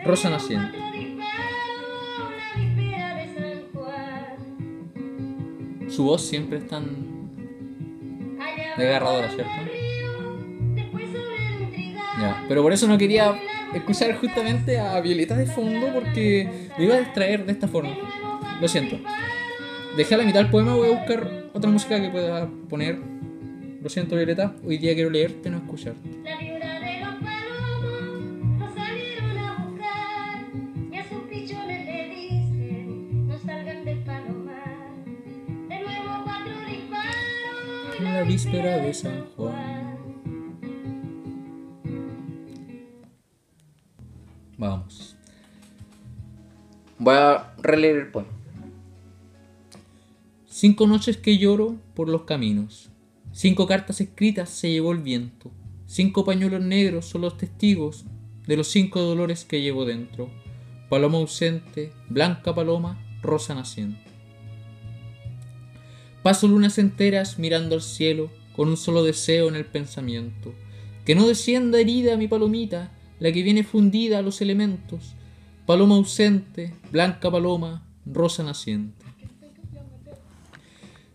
rosa naciente. Su voz siempre es tan desgarradora, ¿cierto? Ya, pero por eso no quería escuchar justamente a Violeta de fondo porque me iba a distraer de esta forma. Lo siento. Dejé a la mitad el poema, voy a buscar otra música que pueda poner. Lo siento, Violeta, hoy día quiero leerte, no escucharte. la víspera de San Juan. Vamos. Voy a releer el poema. Cinco noches que lloro por los caminos. Cinco cartas escritas se llevó el viento. Cinco pañuelos negros son los testigos de los cinco dolores que llevo dentro. Paloma ausente, blanca paloma, rosa naciente. Paso lunas enteras mirando al cielo con un solo deseo en el pensamiento. Que no descienda herida mi palomita, la que viene fundida a los elementos. Paloma ausente, blanca paloma, rosa naciente.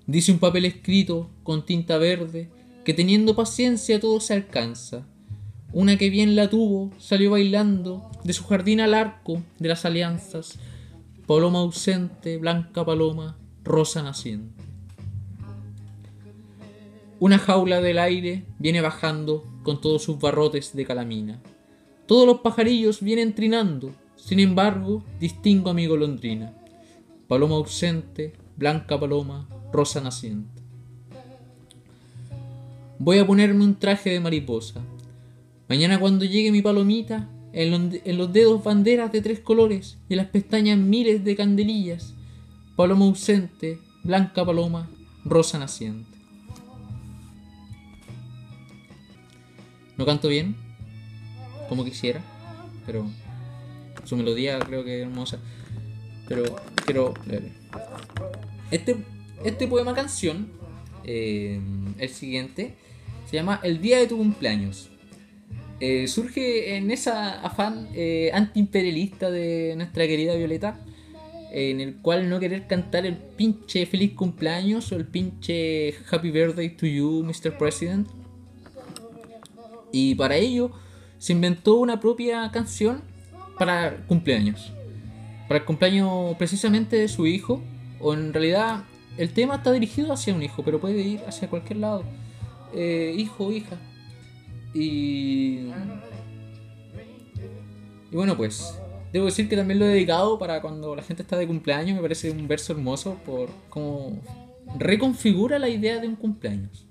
Dice un papel escrito con tinta verde que teniendo paciencia todo se alcanza. Una que bien la tuvo salió bailando de su jardín al arco de las alianzas. Paloma ausente, blanca paloma, rosa naciente. Una jaula del aire viene bajando con todos sus barrotes de calamina. Todos los pajarillos vienen trinando, sin embargo, distingo a mi golondrina. Paloma ausente, blanca paloma, rosa naciente. Voy a ponerme un traje de mariposa. Mañana cuando llegue mi palomita, en los dedos banderas de tres colores y en las pestañas miles de candelillas. Paloma ausente, blanca paloma, rosa naciente. No canto bien, como quisiera, pero su melodía creo que es hermosa. Pero quiero. Este, este poema canción, eh, el siguiente, se llama El día de tu cumpleaños. Eh, surge en esa afán eh, antiimperialista de nuestra querida Violeta, en el cual no querer cantar el pinche feliz cumpleaños o el pinche happy birthday to you, Mr. President. Y para ello se inventó una propia canción para cumpleaños. Para el cumpleaños precisamente de su hijo, o en realidad el tema está dirigido hacia un hijo, pero puede ir hacia cualquier lado. Eh, hijo, hija. Y. Y bueno, pues. Debo decir que también lo he dedicado para cuando la gente está de cumpleaños. Me parece un verso hermoso por cómo reconfigura la idea de un cumpleaños.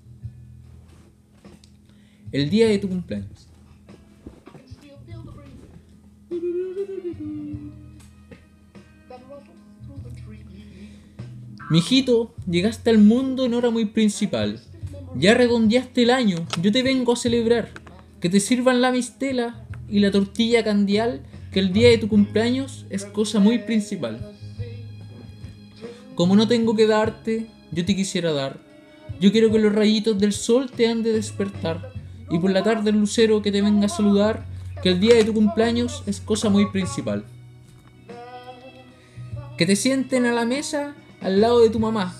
El día de tu cumpleaños. Mijito, llegaste al mundo en hora muy principal. Ya redondeaste el año, yo te vengo a celebrar. Que te sirvan la mistela y la tortilla candial, que el día de tu cumpleaños es cosa muy principal. Como no tengo que darte, yo te quisiera dar. Yo quiero que los rayitos del sol te han de despertar. Y por la tarde el lucero que te venga a saludar, que el día de tu cumpleaños es cosa muy principal. Que te sienten a la mesa al lado de tu mamá.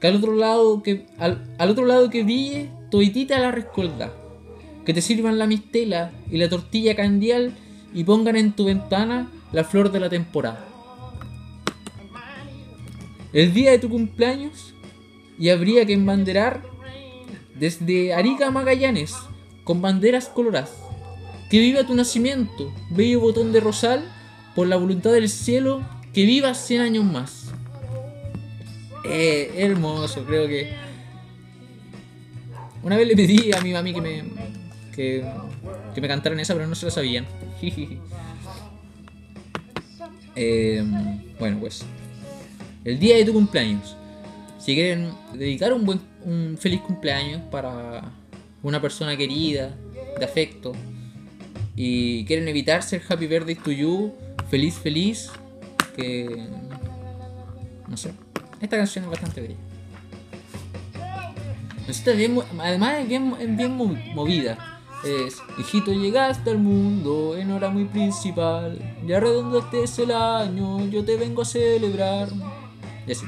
Que al otro lado que, al, otro lado que toitita la rescolda. Que te sirvan la mistela y la tortilla candial y pongan en tu ventana la flor de la temporada. El día de tu cumpleaños y habría que embanderar desde Arica a Magallanes con banderas coloradas. Que viva tu nacimiento, bello botón de rosal, por la voluntad del cielo, que vivas 100 años más. Eh, hermoso, creo que. Una vez le pedí a mi mami que me. que, me cantaran esa, pero no se la sabían. eh, bueno, pues. El día de tu cumpleaños. Si quieren dedicar un buen un feliz cumpleaños para una persona querida, de afecto, y quieren evitar ser happy birthday to you, feliz, feliz, que. no sé. Esta canción es bastante bella. bien, además es bien, bien movida. Es, hijito, llegaste al mundo en hora muy principal. Ya redondaste el año, yo te vengo a celebrar. Y así.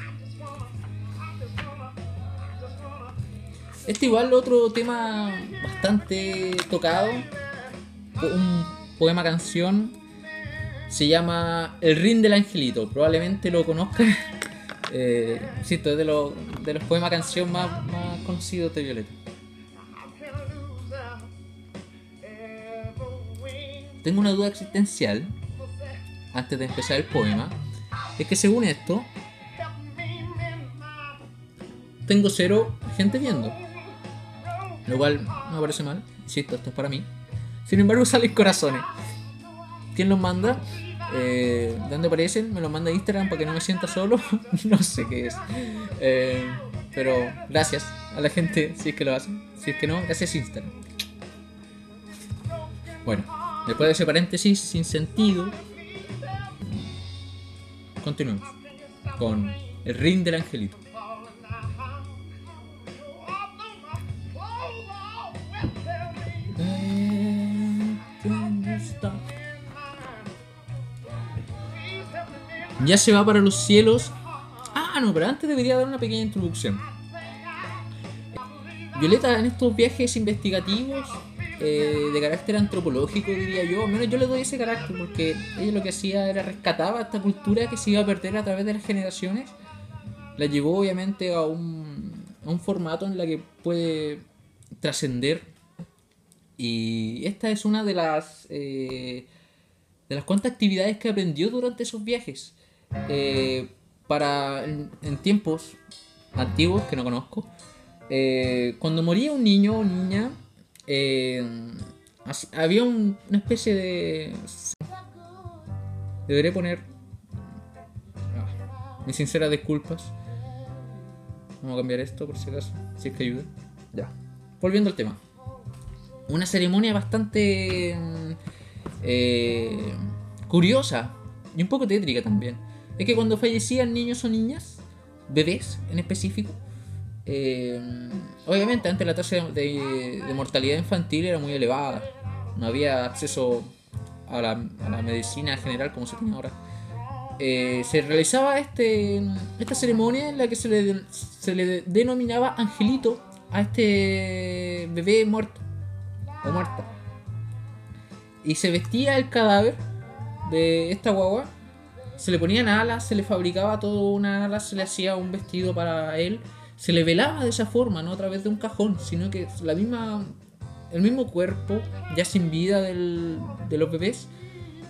Este igual otro tema bastante tocado. Un poema canción. Se llama El Rin del Angelito. Probablemente lo conozcan eh, es de, de los poemas canción más, más conocidos de Violeta. Tengo una duda existencial antes de empezar el poema. Es que según esto, tengo cero gente viendo. Lo cual no me parece mal. Insisto, esto es para mí. Sin embargo, salen corazones. ¿Quién los manda? Eh, ¿Dónde aparecen? Me lo manda Instagram para que no me sienta solo. no sé qué es. Eh, pero gracias a la gente si es que lo hacen. Si es que no, gracias Instagram. Bueno, después de ese paréntesis sin sentido, continuemos con el ring del angelito. Ya se va para los cielos. Ah, no, pero antes debería dar una pequeña introducción. Violeta en estos viajes investigativos eh, de carácter antropológico, diría yo, al menos yo le doy ese carácter porque ella lo que hacía era rescataba esta cultura que se iba a perder a través de las generaciones. La llevó obviamente a un, a un formato en la que puede trascender. Y esta es una de las, eh, de las cuantas actividades que aprendió durante esos viajes. Eh, para en, tiempos antiguos que no conozco, eh, cuando moría un niño o niña, eh, había una especie de... Deberé poner ah, mis sinceras disculpas. Vamos a cambiar esto por si acaso, si es que ayuda. Ya. Volviendo al tema. Una ceremonia bastante curiosa y un poco tétrica también es que cuando fallecían niños o niñas, bebés en específico, eh, obviamente antes la tasa de, mortalidad infantil era muy elevada. No había acceso a la, medicina general como se tiene ahora. Eh, se realizaba este, esta ceremonia en la que se le, se le denominaba angelito a este bebé muerto o muerta. Y se vestía el cadáver de esta guagua se le ponían alas, se le fabricaba todo una ala, se le hacía un vestido para él, se le velaba de esa forma, no a través de un cajón, sino que la misma, el mismo cuerpo, ya sin vida del, de los bebés,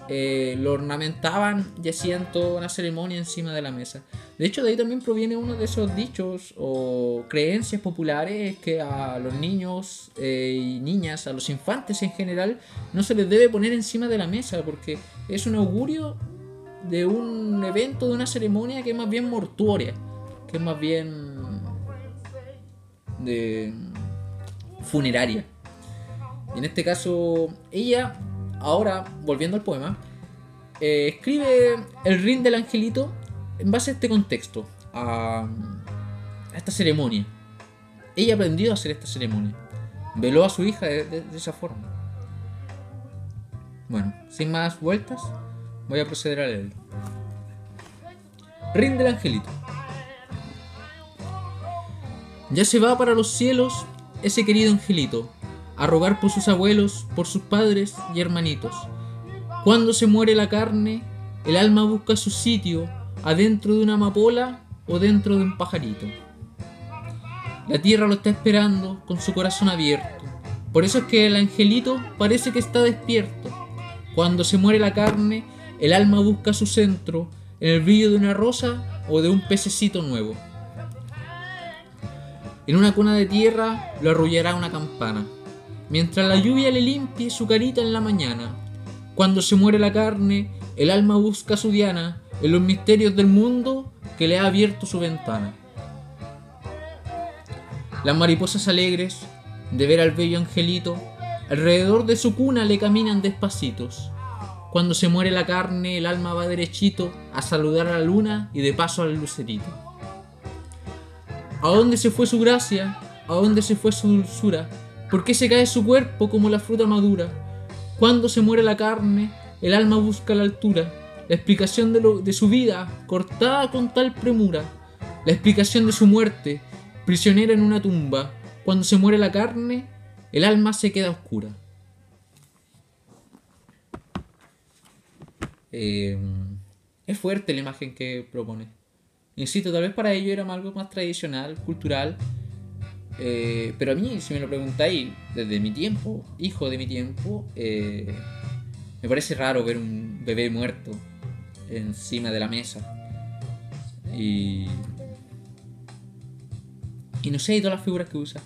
eh, lo ornamentaban y hacían toda una ceremonia encima de la mesa. De hecho, de ahí también proviene uno de esos dichos o creencias populares que a los niños eh, y niñas, a los infantes en general, no se les debe poner encima de la mesa porque es un augurio de un evento, de una ceremonia que es más bien mortuoria, que es más bien de funeraria. Y en este caso, ella ahora, volviendo al poema, eh, escribe el ring del angelito en base a este contexto, a, esta ceremonia. Ella aprendió a hacer esta ceremonia. Veló a su hija de, esa forma. Bueno, sin más vueltas, voy a proceder a leerlo. Ring del angelito. Ya se va para los cielos ese querido angelito, a rogar por sus abuelos, por sus padres y hermanitos. Cuando se muere la carne, el alma busca su sitio adentro de una amapola o dentro de un pajarito. La tierra lo está esperando con su corazón abierto. Por eso es que el angelito parece que está despierto. Cuando se muere la carne, el alma busca su centro en el brillo de una rosa o de un pececito nuevo. En una cuna de tierra lo arrullará una campana mientras la lluvia le limpie su carita en la mañana. Cuando se muere la carne, el alma busca su diana en los misterios del mundo que le ha abierto su ventana. Las mariposas alegres de ver al bello angelito, alrededor de su cuna le caminan despacitos. Cuando se muere la carne, el alma va derechito a saludar a la luna y de paso al lucerito. ¿A dónde se fue su gracia? ¿A dónde se fue su dulzura? ¿Por qué se cae su cuerpo como la fruta madura? Cuando se muere la carne, el alma busca la altura, la explicación de, de su vida cortada con tal premura, la explicación de su muerte, prisionera en una tumba. Cuando se muere la carne, el alma se queda oscura. Eh, es fuerte la imagen que propone. Insisto, tal vez para ello era algo más tradicional, cultural, eh, pero a mí, si me lo preguntáis, desde mi tiempo, hijo de mi tiempo, eh, me parece raro ver un bebé muerto encima de la mesa. Y. Y no sé, todas las figuras que usa.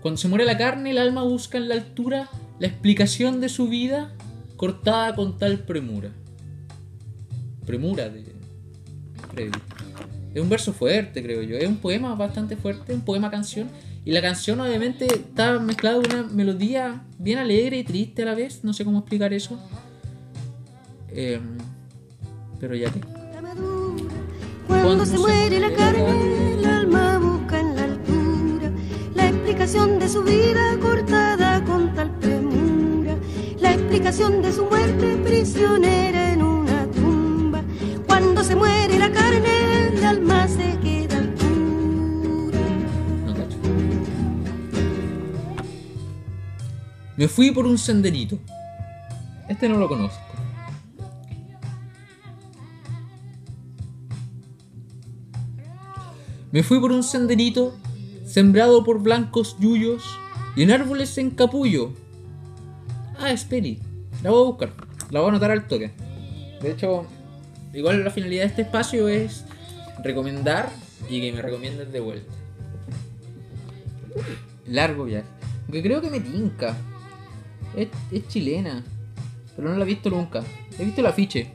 Cuando se muere la carne, el alma busca en la altura la explicación de su vida cortada con tal premura. Premura de. Es un verso fuerte, creo yo. Es un poema bastante fuerte, un poema canción y la canción obviamente está mezclada con una melodía bien alegre y triste a la vez. No sé cómo explicar eso. Em, pero ya que... Cuando, se, muere la carne, el alma busca en la altura la explicación de su vida cortada con tal premura, la explicación de su muerte prisionera en se muere la carne, el alma se queda Me fui por un senderito. Este no lo conozco. Me fui por un senderito sembrado por blancos yuyos y en árboles en capullo. Ah, esperi. La voy a buscar. La voy a anotar al toque. De hecho, igual la finalidad de este espacio es recomendar y que me recomienden de vuelta. Largo viaje. Aunque creo que me tinca. Es, chilena. Pero no la he visto nunca. He visto el afiche.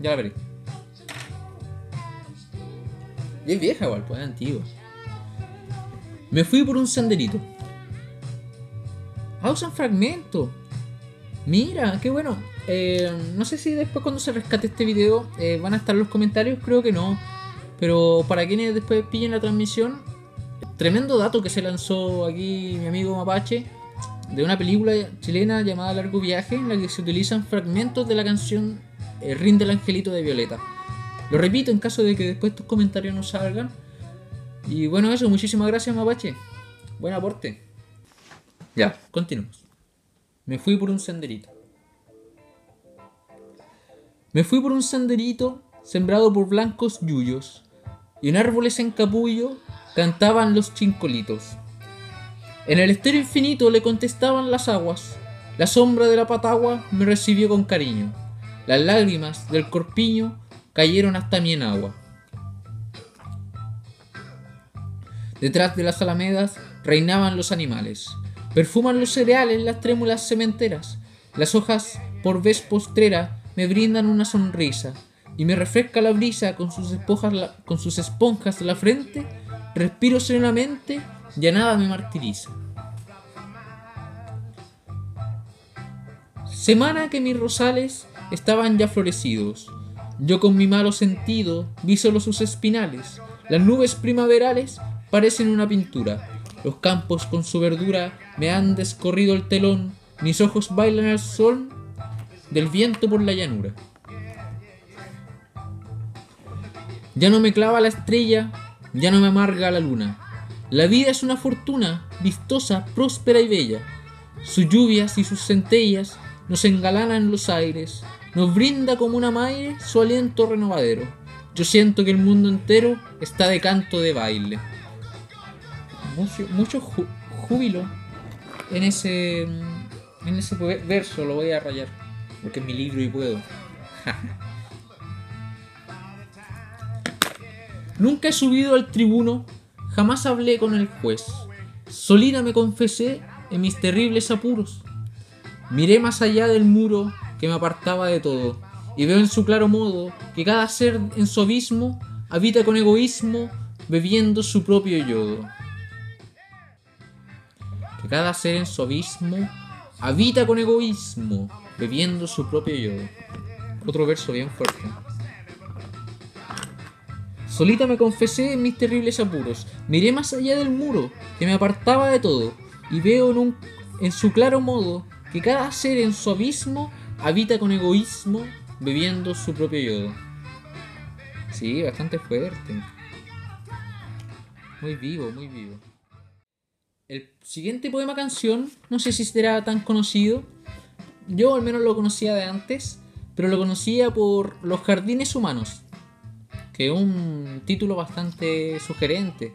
Ya la veré. Y es vieja igual, pues es antigua. Me fui por un senderito. Ah, usan fragmento. Mira, qué bueno. Eh, no sé si después cuando se rescate este video eh, van a estar los comentarios, creo que no. Pero para quienes después pillen la transmisión, tremendo dato que se lanzó aquí mi amigo Mapache de una película chilena llamada Largo Viaje, en la que se utilizan fragmentos de la canción El Ring del Angelito de Violeta. Lo repito en caso de que después tus comentarios no salgan. Y bueno, eso, muchísimas gracias Mapache. Buen aporte. Ya, continuamos. Me fui por un senderito. Me fui por un senderito sembrado por blancos yuyos, y en árboles en capullo cantaban los chincolitos. En el estero infinito le contestaban las aguas, la sombra de la patagua me recibió con cariño, las lágrimas del corpiño cayeron hasta mi enagua. Detrás de las alamedas reinaban los animales, perfuman los cereales las trémulas cementeras, las hojas por vez postrera me brindan una sonrisa, y me refresca la brisa con sus, esponjas, de la frente, respiro serenamente, ya nada me martiriza. Semana que mis rosales estaban ya florecidos, yo con mi malo sentido vi solo sus espinales, las nubes primaverales parecen una pintura, los campos con su verdura me han descorrido el telón, mis ojos bailan al sol del viento por la llanura. Ya no me clava la estrella, ya no me amarga la luna. La vida es una fortuna, vistosa, próspera y bella. Sus lluvias y sus centellas nos engalanan los aires, nos brinda como una madre su aliento renovadero. Yo siento que el mundo entero está de canto de baile. Mucho, mucho júbilo en ese, en ese verso, lo voy a rayar, porque es mi libro y puedo. Nunca he subido al tribuno, jamás hablé con el juez. Solina me confesé en mis terribles apuros. Miré más allá del muro que me apartaba de todo, y veo en su claro modo que cada ser en su abismo habita con egoísmo, bebiendo su propio yodo. Que cada ser en su abismo habita con egoísmo, bebiendo su propio yodo. Otro verso bien fuerte. Solita me confesé en mis terribles apuros. Miré más allá del muro, que me apartaba de todo, y veo en, un, en su claro modo que cada ser en su abismo habita con egoísmo, bebiendo su propio yodo. Sí, bastante fuerte. Muy vivo, muy vivo. Siguiente poema canción, no sé si será tan conocido. Yo al menos lo conocía de antes, pero lo conocía por Los Jardines Humanos que es un título bastante sugerente.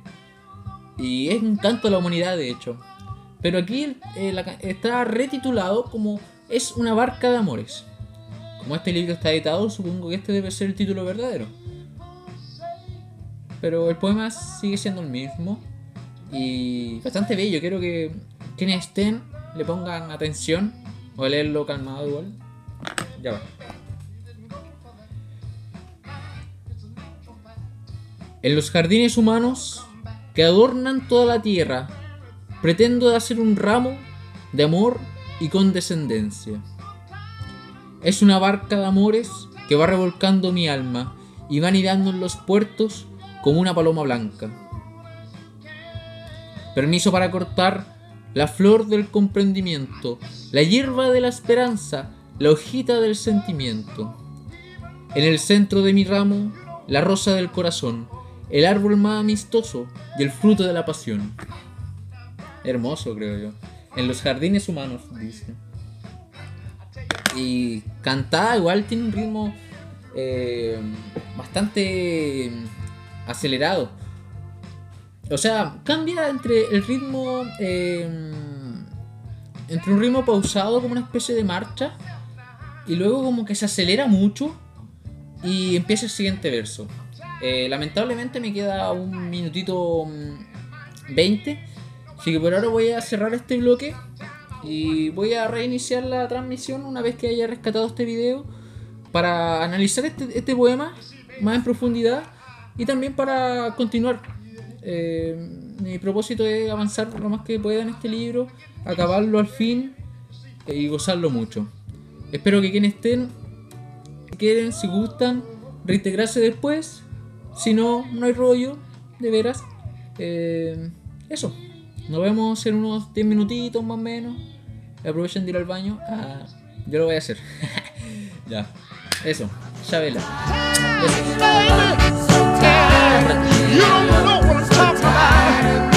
Y es un canto a la humanidad, de hecho. Pero aquí eh, está retitulado como Es una barca de amores. Como este libro está editado, supongo que este debe ser el título verdadero. Pero el poema sigue siendo el mismo. Y bastante bello. Quiero que quienes estén le pongan atención. A leerlo calmado igual. Ya va. En los jardines humanos que adornan toda la tierra, pretendo hacer un ramo de amor y condescendencia. Es una barca de amores que va revolcando mi alma y va anidando en los puertos como una paloma blanca. Permiso para cortar la flor del comprendimiento, la hierba de la esperanza, la hojita del sentimiento. En el centro de mi ramo, la rosa del corazón, el árbol más amistoso y el fruto de la pasión. Hermoso, creo yo. En los jardines humanos, dice. Y cantada igual tiene un ritmo eh, bastante acelerado. O sea, cambia entre el ritmo... Eh, entre un ritmo pausado como una especie de marcha y luego como que se acelera mucho y empieza el siguiente verso. Eh, lamentablemente me queda un minutito 20. Mm, así que por ahora voy a cerrar este bloque. Y voy a reiniciar la transmisión una vez que haya rescatado este video. Para analizar este, este poema más en profundidad. Y también para continuar. Eh, mi propósito es avanzar lo más que pueda en este libro. Acabarlo al fin. Eh, y gozarlo mucho. Espero que quienes estén, si quieren, si gustan, reintegrarse después si no, no hay rollo, de veras. Eh, eso. Nos vemos en unos 10 minutitos más o menos. Aprovechen de ir al baño. Ah, yo lo voy a hacer. ya. Eso. Chabela. Eso. You don't know what I'm talking about.